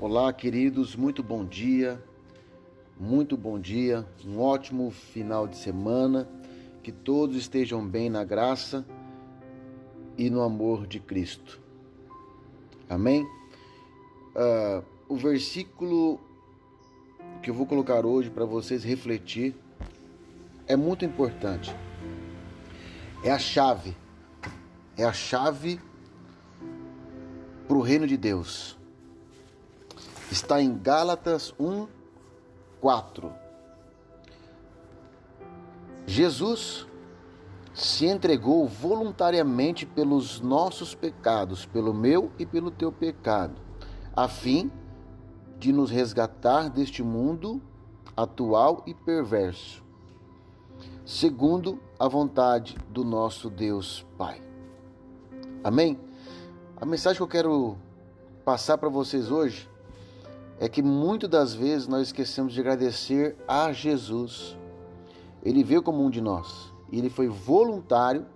Olá, queridos, muito bom dia, muito bom dia, um ótimo final de semana, que todos estejam bem na graça e no amor de Cristo. Amém? Uh, o versículo que eu vou colocar hoje para vocês refletir é muito importante. É a chave, é a chave para o reino de Deus está em Gálatas 1, 4. Jesus se entregou voluntariamente pelos nossos pecados, pelo meu e pelo teu pecado, a fim de nos resgatar deste mundo atual e perverso, segundo a vontade do nosso Deus Pai. Amém? A mensagem que eu quero passar para vocês hoje é que muitas das vezes nós esquecemos de agradecer a Jesus. Ele veio como um de nós e ele foi voluntário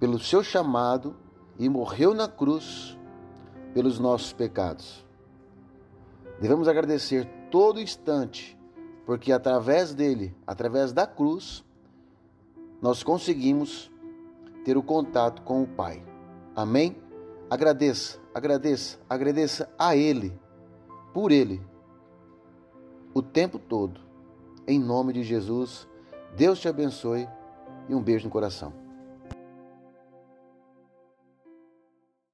pelo seu chamado e morreu na cruz pelos nossos pecados. Devemos agradecer todo instante, porque através dele, através da cruz, nós conseguimos ter o contato com o Pai. Amém? Agradeça, agradeça, agradeça a Ele por Ele o tempo todo. Em nome de Jesus, Deus te abençoe e um beijo no coração.